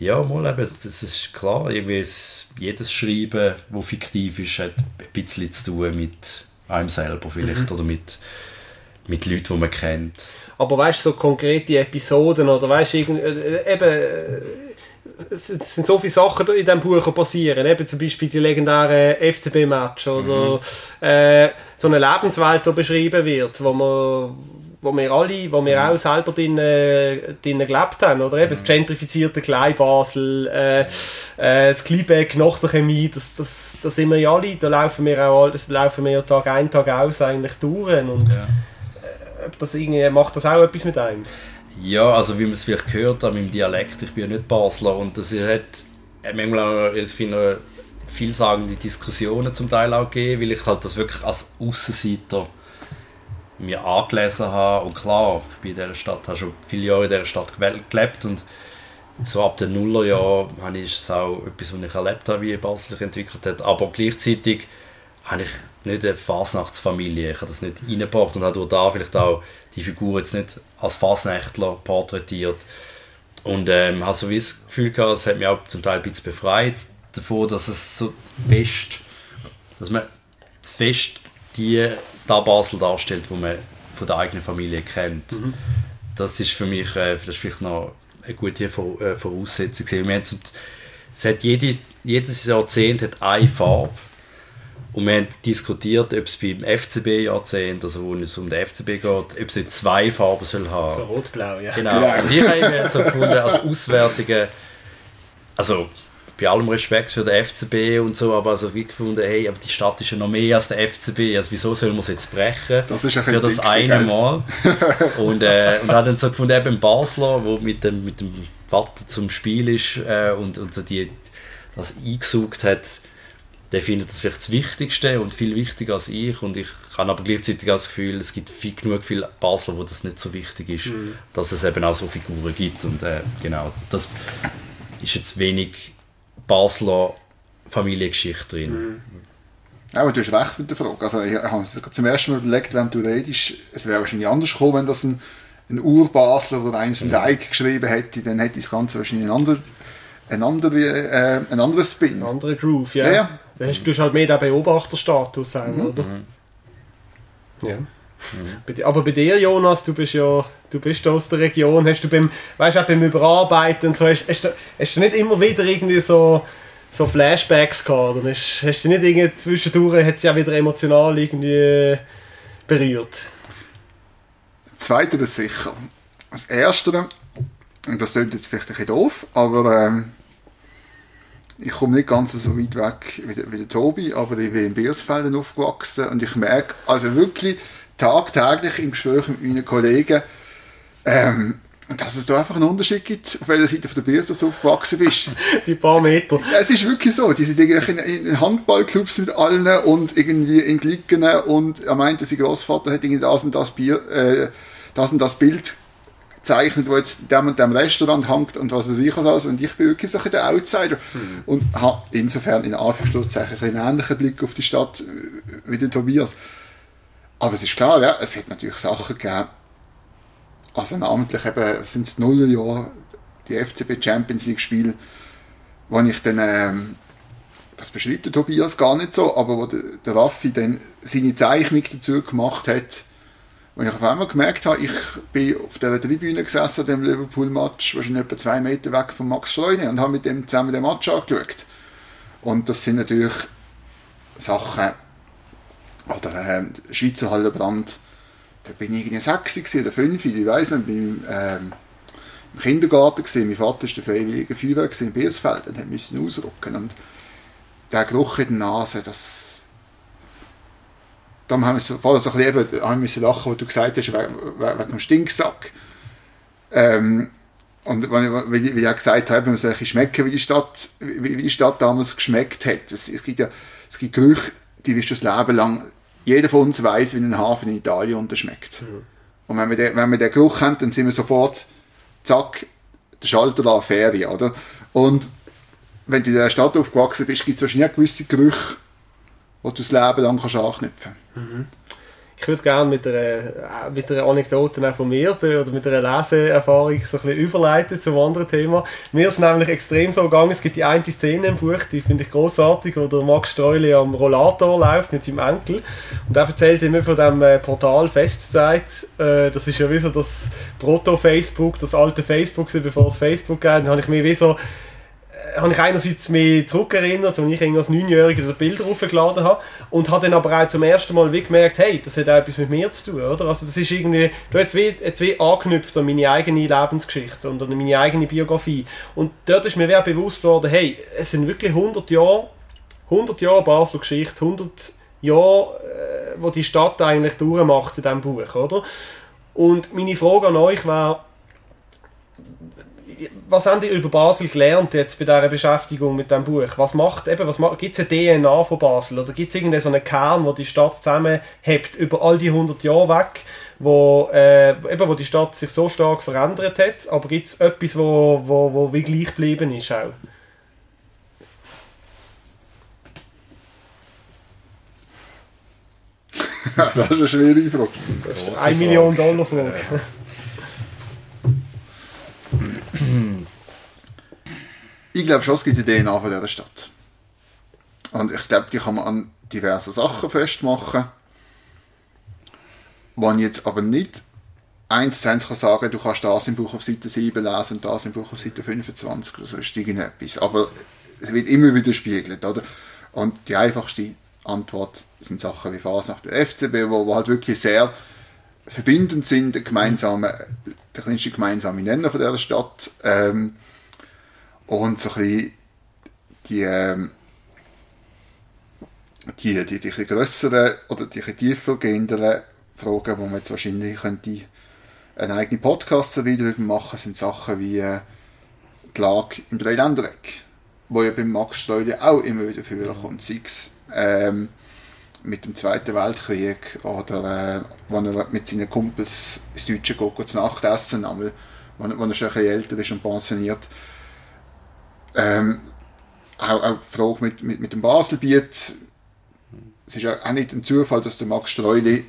ja, mal eben, das ist klar, irgendwie ist jedes Schreiben, das fiktiv ist, hat ein bisschen zu tun mit einem selber vielleicht oder mit, mit Leuten, die man kennt. Aber weißt du, so konkrete Episoden oder weißt du, irgend- äh, eben, äh, es es sind so viele Sachen in diesem Buch passieren. Eben zum Beispiel die legendären FCB-Match oder äh, so eine Lebenswelt, die beschrieben wird, wo wir, wo wir alle, wo wir auch selber drin, äh, drin gelebt haben. Oder eben das gentrifizierte Kleinbasel, äh, äh, das Kleinbeck nach der Chemie, das, das, das sind wir ja alle, da laufen wir auch das laufen wir Tag ein, Tag aus eigentlich durch. Und Ja. ob das irgendwie, macht das auch etwas mit einem? Ja, also wie man es vielleicht gehört an meinem Dialekt, ich bin ja nicht Basler und das hat hat manchmal auch, finde, vielsagende Diskussionen zum Teil auch gegeben, weil ich halt das wirklich als Aussenseiter mir angelesen habe. Und klar, ich bin in dieser Stadt, habe schon viele Jahre in dieser Stadt gelebt und so ab den Nullerjahren habe ich es auch etwas, was ich erlebt habe, wie Basel sich entwickelt hat, aber gleichzeitig habe ich nicht eine Fasnachtsfamilie. Ich habe das nicht reingebracht und habe da vielleicht auch die Figur jetzt nicht als Fasnächtler porträtiert. Und ähm, habe so wie das Gefühl gehabt, es hat mich auch zum Teil ein bisschen befreit davon, dass es so fest, dass man das Fest die da Basel darstellt, wo man von der eigenen Familie kennt. Mhm. Das ist für mich äh, das ist vielleicht noch eine gute äh, Voraussetzung. Wir haben, es hat jede, jedes Jahrzehnt hat eine Farbe und wir haben diskutiert, ob es beim FCB-Jahrzehnt, also wo es um den FCB geht, ob es nicht zwei Farben soll haben. So rot-blau, ja. Genau. Und ich habe so gefunden, als Auswärtige, also bei allem Respekt für den FCB und so, aber also wie gefunden, hey, aber die Stadt ist ja noch mehr als der FCB, also wieso soll man es jetzt brechen? Das ist für das eine Mal. und, äh, und habe dann so gefunden, eben Basler, wo mit dem, mit dem Vater zum Spiel ist äh, und, und so die, das eingesucht hat, der findet das vielleicht das Wichtigste und viel wichtiger als ich und ich habe aber gleichzeitig das Gefühl, es gibt viel, genug viele Basler, wo das nicht so wichtig ist, mhm. dass es eben auch so Figuren gibt und äh, genau, das ist jetzt wenig Basler Familiengeschichte drin. Mhm. Ja, aber du hast recht mit der Frage. Also ich habe es zum ersten Mal überlegt, wenn du redest, es wäre wahrscheinlich anders gekommen, wenn das ein, ein Ur-Basler oder eines mit ja. Eik geschrieben hätte, dann hätte das Ganze wahrscheinlich ein, anderer, ein, andere, äh, ein anderes Spin. Ein anderer Groove, ja. ja, Du hast halt mehr den Beobachterstatus, mhm. oder? Mhm. Ja. Mhm. Aber bei dir, Jonas, du bist ja du bist aus der Region, hast du beim, weißt, auch beim Überarbeiten und so, hast, hast, du, hast du nicht immer wieder irgendwie so, so Flashbacks gehabt? Oder hast, hast du nicht irgendwie zwischendurch, hat es ja wieder emotional irgendwie berührt? Das Zweite das sicher. Das Erste, und das klingt jetzt vielleicht ein bisschen doof, aber ähm, ich komme nicht ganz so weit weg wie der, wie der Tobi, aber ich bin in Biersfelden aufgewachsen und ich merke also wirklich tagtäglich im Gespräch mit meinen Kollegen, ähm, dass es da einfach einen Unterschied gibt, auf welcher Seite von der Bierste du aufgewachsen bist. Die paar Meter. Es ist wirklich so. Die sind in, in Handballclubs mit allen und irgendwie in Glicken und er meinte, sein Großvater hat irgendwie das und das Bier, äh, das und das Bild gezeichnet, wo jetzt dem und dem Restaurant hängt und was weiß ich was alles. Und ich bin wirklich so ein der Outsider. Mhm. Und habe insofern in Anführungszeichen einen ähnlichen Blick auf die Stadt äh, wie der Tobias. Aber es ist klar, ja, es hat natürlich Sachen gegeben, also namentlich eben sind es Nullerjahre, die FCB Champions League Spiele, wo ich dann, ähm, das beschreibt der Tobias gar nicht so, aber wo der, der Raffi dann seine Zeichnung dazu gemacht hat, und ich auf einmal gemerkt habe, ich bin auf der Tribüne gesessen, dem Liverpool-Match, wahrscheinlich etwa zwei Meter weg von Max Schleune und habe mit dem zusammen den Match angeschaut. Und das sind natürlich Sachen, oder äh, Schweizer Hallenbrand, da bin ich irgendwie sechs oder fünf, ich weiß nicht, bin ähm, im Kindergarten gesehen. Mein Vater war der freiwillige Feuerwehr in Biersfeld und musste ausrücken. Und der Geruch in der Nase, das da haben wir so, vorher so ein bisschen haben wir lachen, wo du gesagt hast, wegen, wegen dem Stinksack. Ähm, und wie ich, wie ich gesagt habe, man soll schmecken, wie die Stadt, wie, wie die Stadt damals geschmeckt hat. Es, es gibt ja, es gibt Gerüche, die wirst du das Leben lang jeder von uns weiß, wie ein Hafen in Italien unterschmeckt. Mhm. Und wenn wir, den, wenn wir den Geruch haben, dann sind wir sofort, zack, der Schalter da Ferien, oder? Und wenn du in der Stadt aufgewachsen bist, gibt es wahrscheinlich gewisse Gerüche, die du das Leben lang kannst anknüpfen. Mhm. Ich würde gerne mit einer, mit einer Anekdote von mir oder mit einer Leseerfahrung so ein bisschen überleiten zum anderen Thema. Mir ist nämlich extrem so gegangen, es gibt die eine Szene im Buch, die finde ich großartig, wo der Max Streuli am Rollator läuft mit seinem Enkel und er erzählt immer von dem äh, Portal Festzeit. Äh, das ist ja wie so das Proto-Facebook, das alte Facebook, bevor es Facebook gab. Dann habe ich mir wie so habe ich einerseits mich zurückerinnert, als ich als Neunjähriger Bilder hochgeladen habe und habe dann aber auch zum ersten Mal wie gemerkt, hey, das hat auch etwas mit mir zu tun, oder? Also das ist irgendwie, du hast wie, jetzt wie angeknüpft an meine eigene Lebensgeschichte und an meine eigene Biografie und dort ist mir wie bewusst worden, hey, es sind wirklich 100 Jahre, 100 Jahre Basler Geschichte, 100 Jahre, äh, wo die Stadt eigentlich durchmacht in diesem Buch, oder? Und meine Frage an euch war, was habt ihr über Basel gelernt jetzt bei dieser Beschäftigung mit dem Buch? Was macht eben, was gibt es eine DNA von Basel oder gibt es irgendeinen so einen Kern, wo die Stadt zusammenhält über all die 100 Jahre weg, wo, äh, eben, wo die Stadt sich so stark verändert hat, aber gibt es etwas, wo, wo, wo wie gleich geblieben ist auch? das ist eine schwierige Frage. Das ist eine Million Dollar Frage. Ich glaube schon, es gibt DNA von dieser Stadt. Und ich glaube, die kann man an diversen Sachen festmachen. Wo ich jetzt aber nicht eins zu eins kann sagen, du kannst das im Buch auf Seite 7 lesen und das im Buch auf Seite 25 oder so, ist irgendetwas. Aber es wird immer wieder gespiegelt, oder? Und die einfachste Antwort sind Sachen wie Fasnacht und FCB, wo, wo halt wirklich sehr verbindend sind, der, gemeinsame, der kleinste gemeinsame Nenner von dieser Stadt. Ähm, und so ein bisschen die, ähm, die, die, die grösseren oder die tiefer gehenderen Fragen, wo man jetzt wahrscheinlich könnte einen eigenen Podcast so wieder machen, sind Sachen wie äh, die Lage im Dreiländereck, wo ja beim Max Streuli auch immer wieder vorkommt, sei es ähm, mit dem Zweiten Weltkrieg oder äh, wenn er mit seinen Kumpels ins Deutsche geht, zu Nacht essen, einmal, wenn, wenn er schon ein bisschen älter ist und pensioniert. Ähm, auch, auch die Frage mit, mit, mit dem Baselbiet. Es ist ja auch nicht ein Zufall, dass der Max Streuli,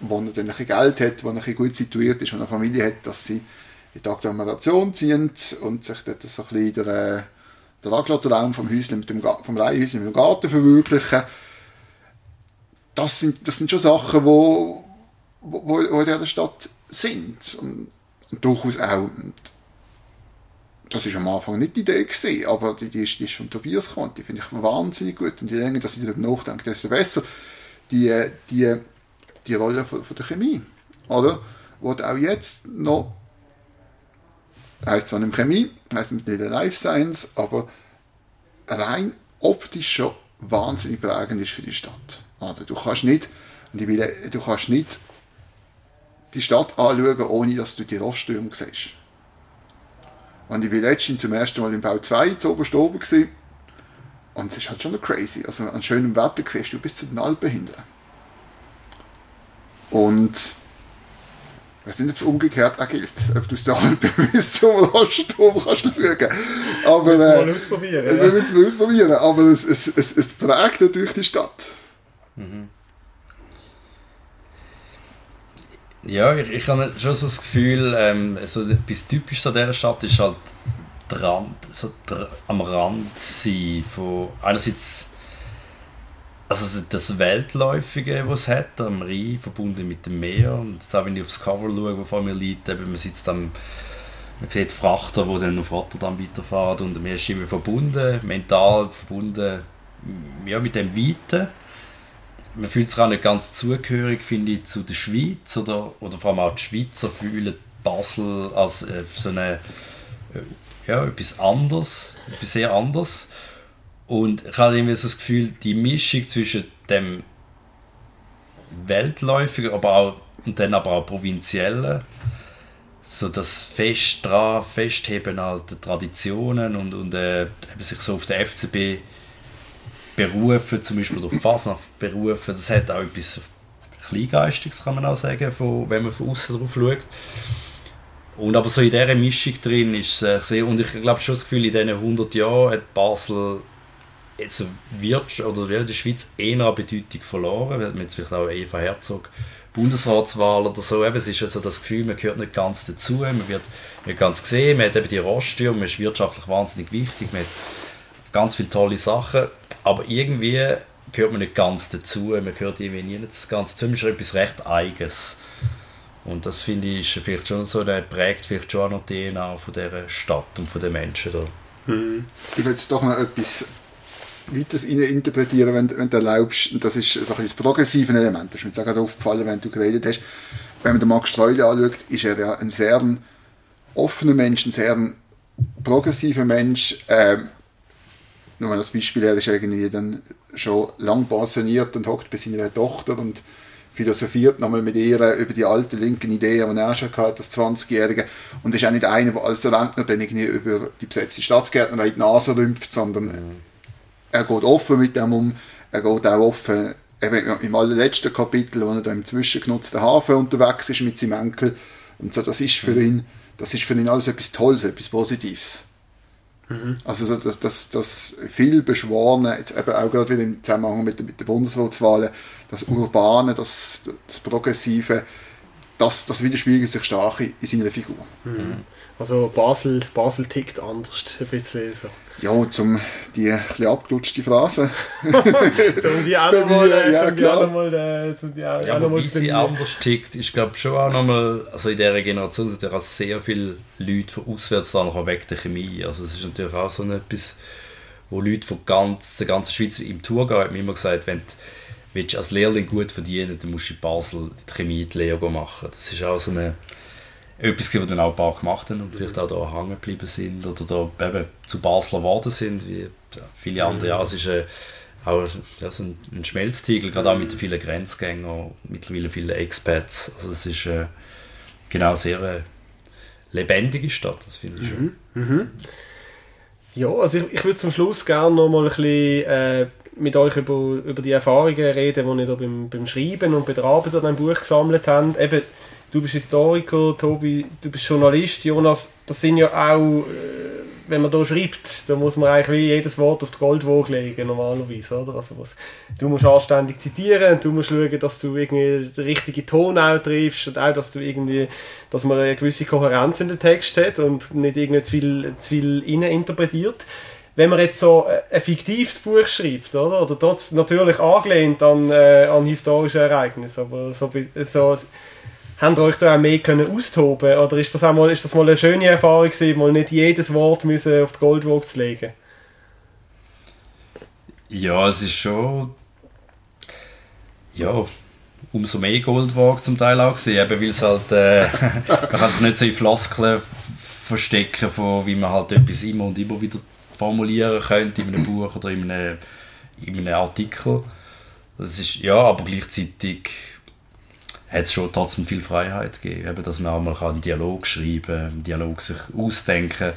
wo er dann ein bisschen Geld hat, wo er ein bisschen gut situiert ist, wo er eine Familie hat, dass sie in die Agglomeration ziehen und sich dort so ein bisschen der, der Raum vom Häuschen vom Leihhäuschen mit dem Garten verwirklichen. Das sind, das sind schon Sachen, wo, wo, wo in dieser Stadt sind und, und durchaus auch. Und das ist am Anfang nicht die Idee gewesen, aber die, die, ist, die ist von Tobias gekommen. Die finde ich wahnsinnig gut. Und je länger dass ich darüber nachdenke, desto besser. Die, die, die Rolle von, von der Chemie, oder? Wo auch jetzt noch, heißt zwar nicht Chemie, heißt nicht Life Science, aber rein optisch schon wahnsinnig prägend ist für die Stadt. Also du kannst nicht, und ich will, du kannst nicht die Stadt anschauen, ohne dass du die Roststürme siehst. Und ich war letztens zum ersten Mal im Bau 2 zu oberst oben gewesen. Und es ist halt schon noch crazy. Also an schönem Wetter siehst du bis zu den Alpen hinten. Und ich weiß nicht, ob es umgekehrt auch gilt. Ob du aus den Alpen bis zum Rostturm kannst schauen. Aber, Müssen wir äh, mal ausprobieren. wir Ja. müssen es ausprobieren. Aber es, es, es, es prägt natürlich die Stadt. Ja, ich, ich habe schon so das Gefühl, ähm, so etwas Typisches an dieser Stadt ist halt der so der, am Rand sein von einerseits also das Weltläufige, was es hat, am Rhein, verbunden mit dem Meer. Und jetzt auch wenn ich aufs Cover schaue, wo vor mir liegt, eben, man sitzt am man sieht Frachter, die dann auf Rotterdam weiterfahren und man ist immer verbunden, mental verbunden ja, mit dem Weiten man fühlt sich auch nicht ganz zugehörig, finde ich, zu der Schweiz oder, oder vor allem auch die Schweizer fühlen Basel als äh, so eine, äh, ja, etwas anderes, etwas sehr anderes. Und ich habe irgendwie so das Gefühl, die Mischung zwischen dem Weltläufigen, aber auch, und dann aber auch Provinziellen, so das Fest dran, Festheben an den Traditionen und, und äh, sich so auf den FCB berufen, zum Beispiel durch Fasnacht berufen, das hat auch etwas Kleingeistiges, kann man auch sagen, von, wenn man von außen drauf schaut. Und aber so in dieser Mischung drin ist es äh, sehr, und ich glaube schon das Gefühl, in diesen 100 Jahren hat Basel jetzt wird oder ja, die Schweiz eher an Bedeutung verloren. Haben jetzt vielleicht auch Eva Herzog Bundesratswahl oder so. Eben, es ist also das Gefühl, man gehört nicht ganz dazu, man wird nicht ganz gesehen, man hat eben die Roststürme, man ist wirtschaftlich wahnsinnig wichtig, man hat ganz viele tolle Sachen, aber irgendwie gehört man nicht ganz dazu, man gehört irgendwie nie das Ganze dazu, man ist etwas recht Eigenes. Und das finde ich ist vielleicht schon so, der prägt vielleicht schon auch noch die DNA von dieser Stadt und von den Menschen da. Ich will jetzt doch noch etwas weiteres interpretieren, wenn, wenn du erlaubst. Und das ist so ein das progressive Element. Das ist mir jetzt auch gerade aufgefallen, wenn du geredet hast. Wenn man den Max Streuli anschaut, ist er ja ein sehr offener Mensch, ein sehr progressiver Mensch. Ähm, nur mal als Beispiel, er ist irgendwie dann schon lang pensioniert und hockt bei seiner Tochter und philosophiert nochmal mit ihr über die alten linken Ideen, die er schon hatte als 20-Jähriger. Und ist auch nicht einer, der als Rentner dann irgendwie über die besetzte Stadtgärtnerei die Nase rümpft, sondern er geht offen mit dem um. Er geht auch offen eben im allerletzten Kapitel, wo er da im zwischengenutzten Hafen unterwegs ist mit seinem Enkel. Und so, das ist für ihn, das ist für ihn alles etwas Tolles, etwas Positives. Also so, dass, dass, dass viel Beschworene, jetzt eben auch gerade wieder im Zusammenhang mit, den- mit den Bundesratswahlen, das Urbane, das, das Progressive, das, das widerspiegelt sich stark in, in seiner Figur. Also Basel, Basel tickt anders, ein bisschen so. Ja, zum die bisschen abgelutschte Phrase. Um die auch Zu nochmal, bemühen, äh, ja, um die auch klar. nochmal, äh, um die auch, Ja, auch mal sie anders tickt, ist glaube schon auch nochmal, also in dieser Generation sind ja auch sehr viele Leute von auswärts da noch weg der Chemie. Also es ist natürlich auch so etwas, wo Leute von ganz, der ganzen Schweiz im Tourgehen haben immer gesagt, wenn du als Lehrling gut verdienen, dann musst du in Basel die Chemie die Lehre machen. Das ist auch so eine etwas, was dann auch ein paar gemacht haben und vielleicht auch da hängen geblieben sind oder da eben zu Basler geworden sind, wie viele andere. Ja, es ist äh, auch ja, so ein, ein Schmelztiegel, gerade auch mit den vielen Grenzgängern, mittlerweile viele Expats. Also es ist äh, genau sehr äh, lebendige Stadt, das finde ich schon. Ja, also ich, ich würde zum Schluss gerne noch mal ein bisschen äh, mit euch über, über die Erfahrungen reden, die ihr da beim, beim Schreiben und bei der Arbeit an Buch gesammelt habt. Eben, du bist Historiker, Tobi, du bist Journalist, Jonas, das sind ja auch, äh, wenn man da schreibt, da muss man eigentlich wie jedes Wort auf die Goldwaage legen, normalerweise, oder? Also was, du musst anständig zitieren und du musst schauen, dass du irgendwie den richtigen Ton auch triffst und auch, dass du irgendwie, dass man eine gewisse Kohärenz in den Text hat und nicht irgendwie zu viel, zu viel interpretiert. Wenn man jetzt so äh, ein fiktives Buch schreibt, oder? Oder das natürlich angelehnt an, äh, an historische Ereignisse, aber so, so Habt ihr euch da auch mehr können austoben oder ist das, auch mal, ist das mal eine schöne Erfahrung gewesen, mal nicht jedes Wort müssen auf die Goldwaage zu legen? Ja, es ist schon. Ja, umso mehr Goldwaage zum Teil auch gesehen, eben weil es halt. Äh, man kann sich nicht so in Floskeln verstecken, von wie man halt etwas immer und immer wieder formulieren könnte in einem Buch oder in einem, in einem Artikel. Das ist, ja, aber gleichzeitig hat es schon trotzdem viel Freiheit gegeben, eben, dass man auch mal einen Dialog schreiben kann, einen Dialog sich ausdenken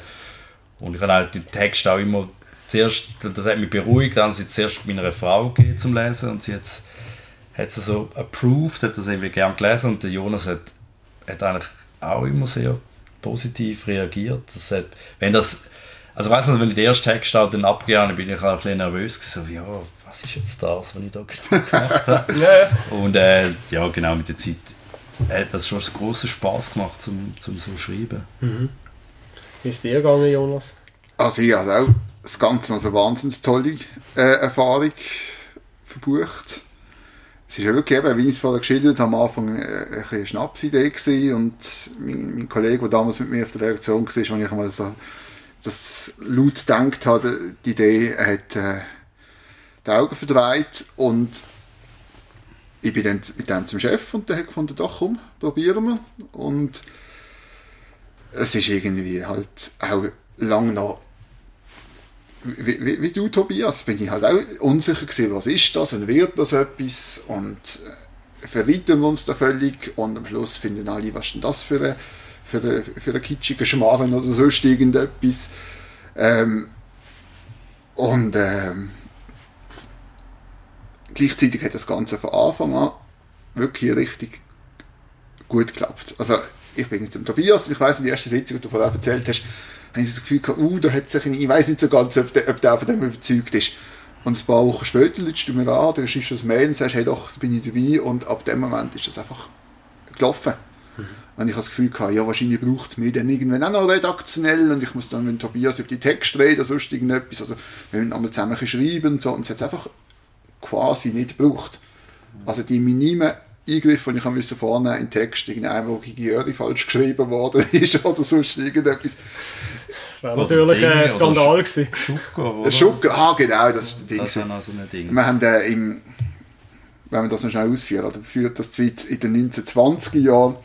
und ich habe halt den Text auch immer zuerst, das hat mich beruhigt, dann sie zuerst meiner Frau gegeben zum Lesen und sie hat sie so approved, hat das irgendwie gern gelesen und der Jonas hat, hat eigentlich auch immer sehr positiv reagiert. Das hat, wenn das, also weißt du, wenn ich den ersten Text auch dann abgegeben habe, bin ich auch ein bisschen nervös gewesen, so wie, ja, was ist jetzt das, was ich da genau gemacht habe? Ja. Und äh, ja, genau, mit der Zeit hat das schon einen grossen Spass gemacht, zum, zum so schreiben. Wie ist dir gegangen, Jonas? Also ich habe auch das Ganze als eine wahnsinnig tolle äh, Erfahrung verbucht. Es ist ja wirklich eben, wie ich es vorher geschildert habe, am Anfang äh, ein bisschen eine Schnapsidee gewesen und mein, mein Kollege, der damals mit mir auf der Reaktion war, als ich einmal so, das laut gedacht habe, die Idee hat äh, die Augen verdreht und ich bin dann mit dem zum Chef und der hat gefunden, doch komm, probieren wir. Und es ist irgendwie halt auch lang noch wie, wie, wie du, Tobias, bin ich halt auch unsicher gewesen, was ist das und wird das etwas und äh, verreiten wir uns da völlig und am Schluss finden alle, was ist denn das für ein für eine, für eine kitschige oder sonst irgendetwas. Ähm, und ähm, gleichzeitig hat das Ganze von Anfang an wirklich richtig gut geklappt. Also ich bin jetzt zum Tobias, ich weiß in der ersten Sitzung, die du vorher erzählt hast, habe ich das Gefühl gehabt, uh, da hat sich, ich weiß nicht so ganz, ob der, ob der von dem überzeugt ist. Und ein paar Wochen später lädst du mir an, du schreibst das Mail und sagst, hey doch, da bin ich dabei und ab dem Moment ist das einfach gelaufen. Und ich habe das Gefühl gehabt, ja, wahrscheinlich braucht es mich dann irgendwann auch noch redaktionell und ich muss dann mit Tobias über die Texte reden oder sonst irgendetwas oder wir müssen einmal zusammen schreiben und so und es hat einfach quasi nicht gebraucht. Also die minimen Eingriffe, die ich musste vorne in den Text, irgendein, wo Gigiöri falsch geschrieben worden ist oder sonst irgendetwas. Das wäre Oder natürlich Dinge, ein Skandal gewesen. Schucker, oder? Schucker, ah genau, das ist das Ding. Das ist auch noch so ein Ding. Wir haben äh, im, wenn wir das noch schnell ausführen, oder führt das Schweiz in den 1920er Jahren.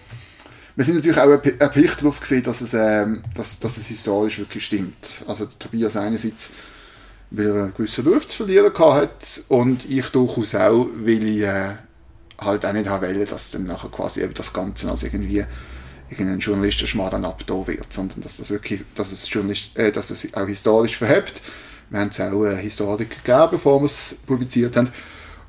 Wir sind natürlich auch erp- erpicht darauf gesehen, dass es, ähm, dass, dass es historisch wirklich stimmt. Also Tobias einerseits, weil er einen gewissen Ruf zu verlieren hat und ich durchaus auch, weil ich äh, halt auch nicht haben wollte, dass dann nachher quasi eben das Ganze als irgendwie irgendein Journalistenschmarrn abgetan wird, sondern dass das wirklich, dass es Journalist, äh, dass das auch historisch verhebt. Wir haben es auch äh, Historiker gegeben, bevor wir es publiziert haben.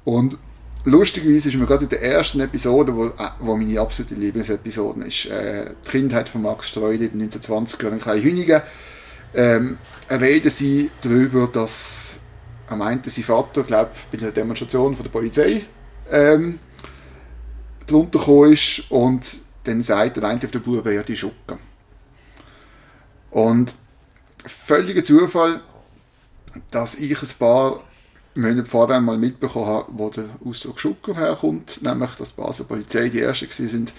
Und lustigerweise ist mir gerade in der ersten Episode, wo, äh, wo meine absolute Lieblingsepisode ist, äh, die Kindheit von Max Streude in den 1920er Jahren in Kleinhünigen, ähm, reden sie darüber, dass am meinte sein Vater, glaube bei einer Demonstration von der Polizei ähm, drunter gekommen ist und dann sagt der eine auf der Bube ja die Schucke. Und völliger Zufall, dass ich ein paar Monate vorher mal mitbekommen habe, wo der Ausdruck Schucker herkommt, nämlich dass die Basel Polizei die ersten sind,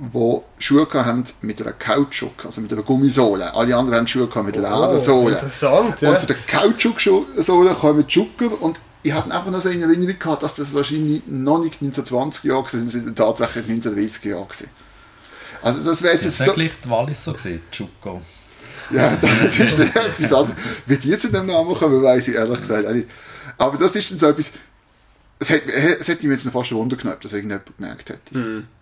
die Schuhe haben mit einer Kautschuk, also mit einer Gummisohle. Alle anderen haben Schuhe mit einer Oh, Ledersohle. interessant, ja. Und von der Kautschuksohle kommen die Schucker und ich habe einfach noch so in Erinnerung gehabt, dass das wahrscheinlich noch nicht 1920 Jahre waren, sondern tatsächlich 1930 Jahre gewesen. Also das wäre jetzt Das so... gleich die Wallis so, gewesen, Chuko. Ja, das ist etwas anderes. Wie die zu dem Namen kommen, weiß ich ehrlich gesagt auch nicht. Aber das ist dann so etwas, es hätte, es hätte mich jetzt fast Wunder genommen, dass irgendjemand gemerkt hätte.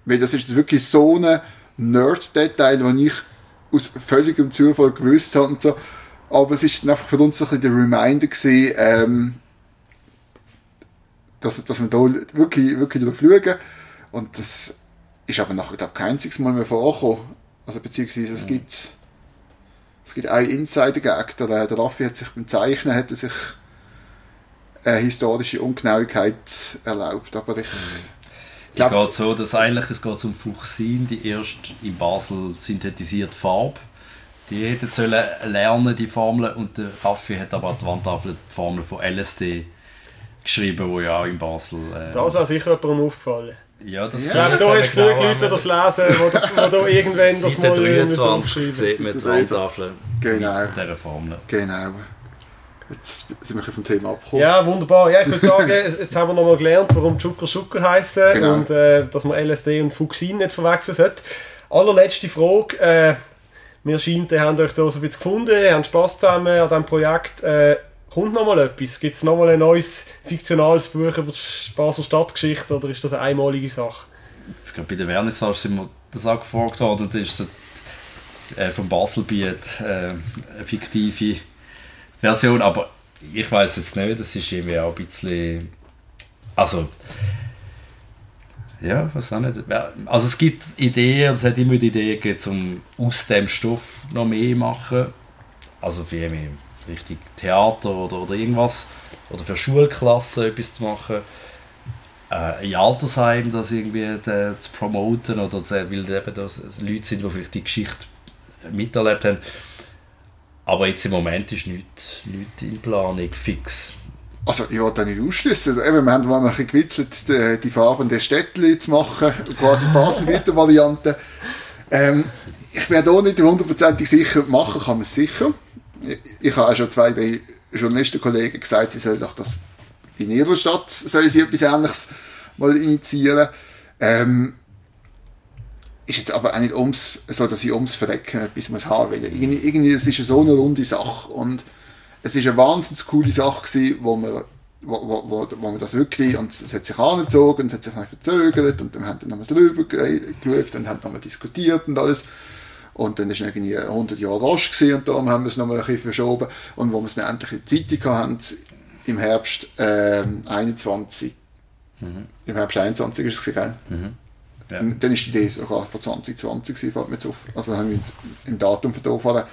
Weil das ist wirklich so ein Nerd-Detail, das ich aus völligem Zufall gewusst habe und so. Aber es ist einfach für uns ein bisschen der Reminder gewesen, ähm, dass, dass wir da wirklich, wirklich drauf schauen. Und das ist aber nachher, glaube ich, kein einziges Mal mehr vorgekommen. Also beziehungsweise es gibt es gibt einen Insider-Gag, der, der Raffi hat sich beim Zeichnen hat er sich eine historische Ungenauigkeit erlaubt, aber ich Es glaube, geht so, dass eigentlich es geht um Fuchsin, die erst in Basel synthetisierte Farbe. Die hätten sollen lernen, die Formel, und der Raffi hat aber an die Wandtafel die Formel von LSD geschrieben, wo ja auch in Basel... Äh, Das wäre sicher jemandem aufgefallen. ja, das Ja, Ich glaube, da wir genug Leute, die das lesen, die das, die da irgendwann das mal müssen 23 aufschreiben sieht man die Seite 23. Wandtafel Genau. mit dieser Formel. genau. Jetzt sind wir vom Thema abgekommen. Ja, wunderbar. Ja, ich würde sagen, jetzt haben wir nochmal gelernt, warum Zucker Zucker heißen Genau. und äh, dass man LSD und Fuchsin nicht verwechseln sollte. Allerletzte Frage. Äh, mir scheint, ihr habt euch da so ein bisschen gefunden, ihr habt Spass zusammen an diesem Projekt. Äh, kommt nochmal etwas? Gibt es nochmal ein neues fiktionales Buch über die Basel Stadtgeschichte oder ist das eine einmalige Sache? Ich glaube, bei der Vernissage sind wir das auch gefragt worden. Das ist so, äh, vom Baselbiet äh, eine fiktive Version, aber ich weiß jetzt nicht, das ist irgendwie auch ein bisschen. Also. Ja, was auch nicht. Also es gibt Ideen, es hat immer die Idee gegeben, um aus dem Stoff noch mehr zu machen. Also für irgendwie richtig Theater oder, oder irgendwas. Oder für Schulklassen etwas zu machen äh, in Altersheim das irgendwie äh, zu promoten oder zu, weil eben das Leute sind, die vielleicht die Geschichte miterlebt haben. Aber jetzt im Moment ist nichts, nichts in Planung fix. Also ich wollte nicht ausschließen. Also, wir haben mal ein bisschen gewitzelt, die, die Farben der Städtchen zu machen, quasi Basel Variante. Ähm, ich wäre da nicht hundertprozentig sicher, machen kann man es sicher. Ich, ich habe auch schon zwei, drei Journalistenkollegen gesagt, sie sollen doch das in ihrer Stadt sollen sie etwas Ähnliches mal initiieren. Ähm, ist jetzt aber auch nicht ums, so, dass ich ums Verrecken etwas muss haben will. Irgendwie, irgendwie, es ist so eine runde Sache und es ist eine wahnsinnig coole Sache gewesen, wo man wo, wo, wo, wo man das wirklich, und es hat sich angezogen, und es hat sich verzögert, und dann haben wir nochmal drüber ge- geschaut, und haben nochmal diskutiert und alles. Und dann ist irgendwie 100 Jahre rasch gewesen, und darum haben wir es nochmal ein bisschen verschoben. Und wo wir es dann endlich in die Zeitung hatten, im Herbst ähm, 21, im Herbst 21 ist es gell? Ja. Dann, ist die Idee sogar von 2020 gewesen, fällt mir jetzt auf. Also haben wir im Datum von da vorne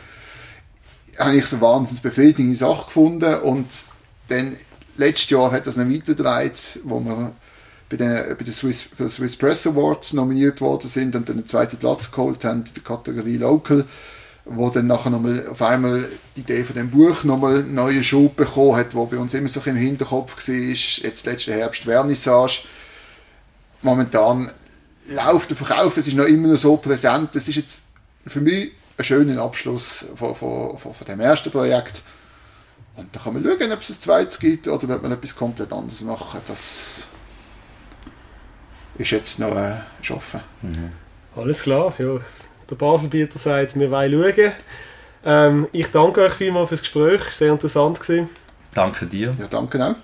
habe ich so wahnsinnig befriedigende Sache gefunden und dann letztes Jahr hat das noch weitergedreht, wo wir bei den, bei den Swiss, für den Swiss Press Awards nominiert worden sind und dann den zweiten Platz geholt haben in der Kategorie Local, wo dann nachher nochmal auf einmal die Idee von dem Buch nochmal einen neuen Schub bekommen hat, wo bei uns immer so im Hinterkopf war, jetzt letzten Herbst Vernissage. Momentan läuft der Verkauf, es ist noch immer noch so präsent, es ist jetzt für mich ein schöner Abschluss von, von, von, von dem ersten Projekt. Und da kann man schauen, ob es ein zweites gibt oder ob man etwas komplett anderes machen. Das ist jetzt noch äh, offen. Alles klar, ja. Der Baselbieter sagt, wir wollen schauen. Ähm, ich danke euch vielmals fürs Gespräch, sehr interessant gewesen. Danke dir. Ja, danke auch.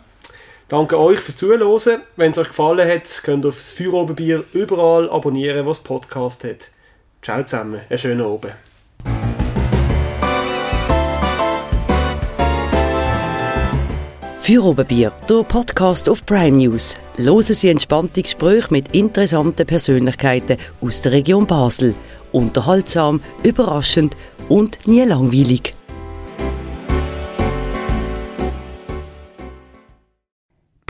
Danke euch fürs Zuhören. Wenn es euch gefallen hat, könnt ihr das Feuerobenbier überall abonnieren, was Podcast hat. Ciao zusammen, einen schönen Abend. Für Oberbier, der Podcast auf Prime News. Hören Sie entspannte Gespräche mit interessanten Persönlichkeiten aus der Region Basel. Unterhaltsam, überraschend und nie langweilig.